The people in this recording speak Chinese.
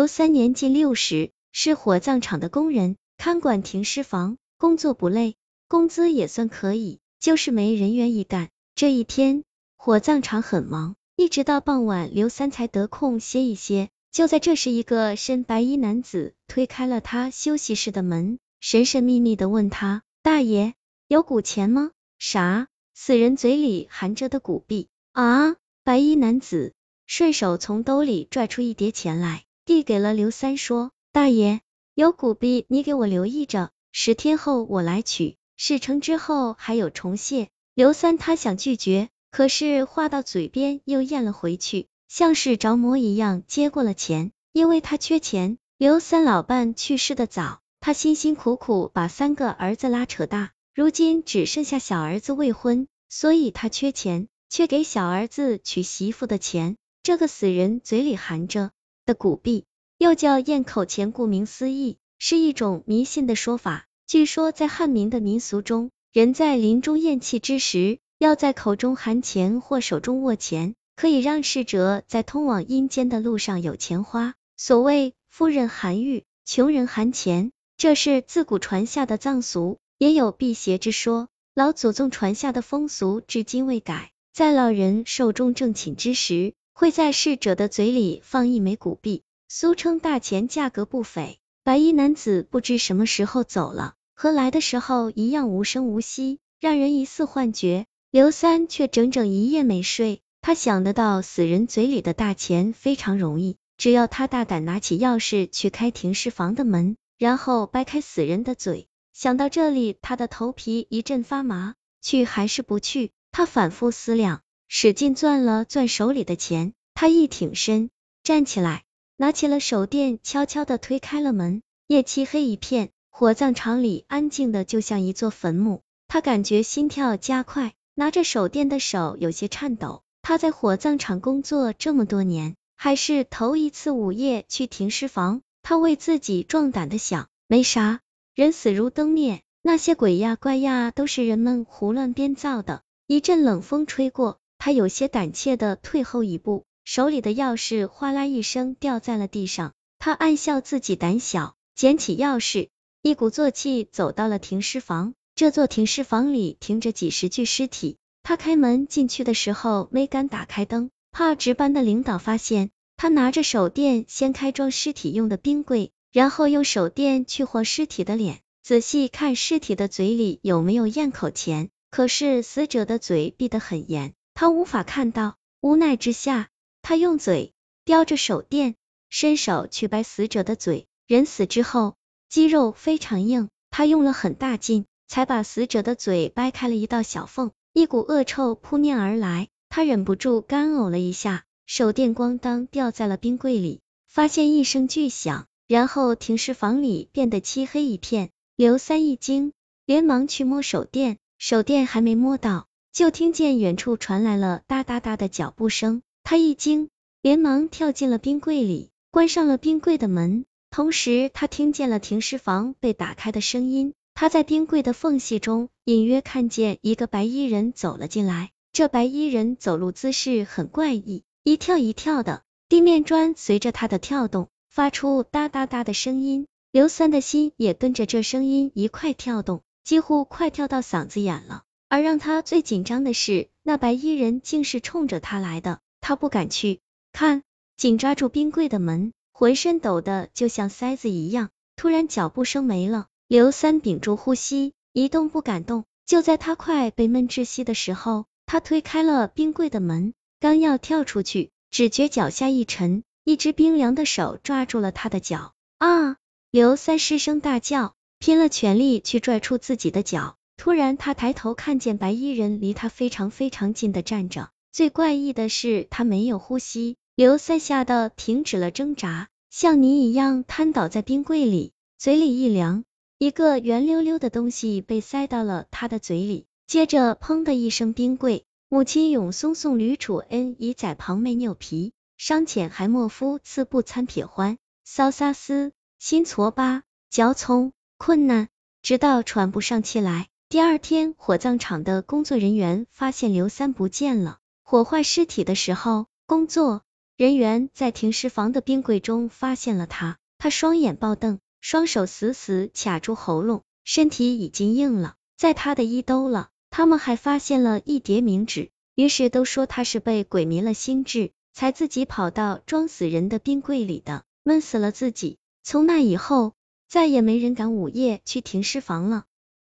刘三年近六十，是火葬场的工人，看管停尸房，工作不累，工资也算可以，就是没人愿意干。这一天，火葬场很忙，一直到傍晚，刘三才得空歇一歇。就在这时，一个身白衣男子推开了他休息室的门，神神秘秘的问他：“大爷，有古钱吗？”“啥？”死人嘴里含着的古币。啊！白衣男子顺手从兜里拽出一叠钱来，递给了刘三，说：“大爷，有古币，你给我留意着，十天后我来取，事成之后还有重谢。”刘三他想拒绝，可是话到嘴边又咽了回去，像是着魔一样接过了钱，因为他缺钱。刘三老伴去世的早，他辛辛苦苦把三个儿子拉扯大，如今只剩下小儿子未婚，所以他缺钱。却给小儿子娶媳妇的钱，这个死人嘴里含着的古币，又叫咽口钱，顾名思义，是一种迷信的说法。据说在汉民的民俗中，人在临终咽气之时，要在口中含钱或手中握钱，可以让逝者在通往阴间的路上有钱花。所谓富人含玉，穷人含钱，这是自古传下的藏俗，也有辟邪之说。老祖宗传下的风俗，至今未改。在老人寿终正寝之时，会在逝者的嘴里放一枚古币，俗称大钱，价格不菲。白衣男子不知什么时候走了，和来的时候一样无声无息，让人疑似幻觉。刘三却整整一夜没睡，他想得到死人嘴里的大钱非常容易，只要他大胆拿起钥匙去开停尸房的门，然后掰开死人的嘴。想到这里，他的头皮一阵发麻，去还是不去？他反复思量，使劲攥了攥手里的钱，他一挺身，站起来，拿起了手电，悄悄的推开了门。夜漆黑一片，火葬场里安静的就像一座坟墓。他感觉心跳加快，拿着手电的手有些颤抖。他在火葬场工作这么多年，还是头一次午夜去停尸房。他为自己壮胆的想，没啥，人死如灯灭，那些鬼呀怪呀都是人们胡乱编造的。一阵冷风吹过，他有些胆怯的退后一步，手里的钥匙哗啦一声掉在了地上。他暗笑自己胆小，捡起钥匙，一鼓作气走到了停尸房。这座停尸房里停着几十具尸体。他开门进去的时候没敢打开灯，怕值班的领导发现。他拿着手电先开装尸体用的冰柜，然后用手电去和尸体的脸，仔细看尸体的嘴里有没有咽口钱。可是死者的嘴闭得很严，他无法看到。无奈之下，他用嘴叼着手电，伸手去掰死者的嘴。人死之后，肌肉非常硬，他用了很大劲，才把死者的嘴掰开了一道小缝。一股恶臭扑面而来，他忍不住干呕了一下，手电咣当掉在了冰柜里，发现一声巨响，然后停尸房里变得漆黑一片。刘三一惊，连忙去摸手电。手电还没摸到，就听见远处传来了哒哒哒的脚步声。他一惊，连忙跳进了冰柜里，关上了冰柜的门。同时，他听见了停尸房被打开的声音。他在冰柜的缝隙中隐约看见一个白衣人走了进来。这白衣人走路姿势很怪异，一跳一跳的，地面砖随着他的跳动发出哒哒哒的声音。刘三的心也跟着这声音一块跳动。几乎快跳到嗓子眼了，而让他最紧张的是，那白衣人竟是冲着他来的，他不敢去看，紧抓住冰柜的门，浑身抖得就像塞子一样。突然脚步声没了，刘三屏住呼吸，一动不敢动。就在他快被闷窒息的时候，他推开了冰柜的门，刚要跳出去，只觉脚下一沉，一只冰凉的手抓住了他的脚。啊！刘三失声大叫。拼了全力去拽出自己的脚，突然他抬头看见白衣人离他非常非常近的站着，最怪异的是他没有呼吸。刘塞吓得停止了挣扎，像泥一样瘫倒在冰柜里，嘴里一凉，一个圆溜溜的东西被塞到了他的嘴里，接着砰的一声，冰柜。母亲永松送吕楚恩以载旁妹拗皮，伤浅还莫夫刺不参撇欢，骚撒丝心挫巴嚼葱。困难，直到喘不上气来。第二天，火葬场的工作人员发现刘三不见了。火化尸体的时候，工作人员在停尸房的冰柜中发现了他，他双眼爆瞪，双手死死卡住喉咙，身体已经硬了，在他的衣兜了。他们还发现了一叠冥纸，于是都说他是被鬼迷了心智，才自己跑到装死人的冰柜里的，闷死了自己。从那以后，再也没人敢午夜去停尸房了。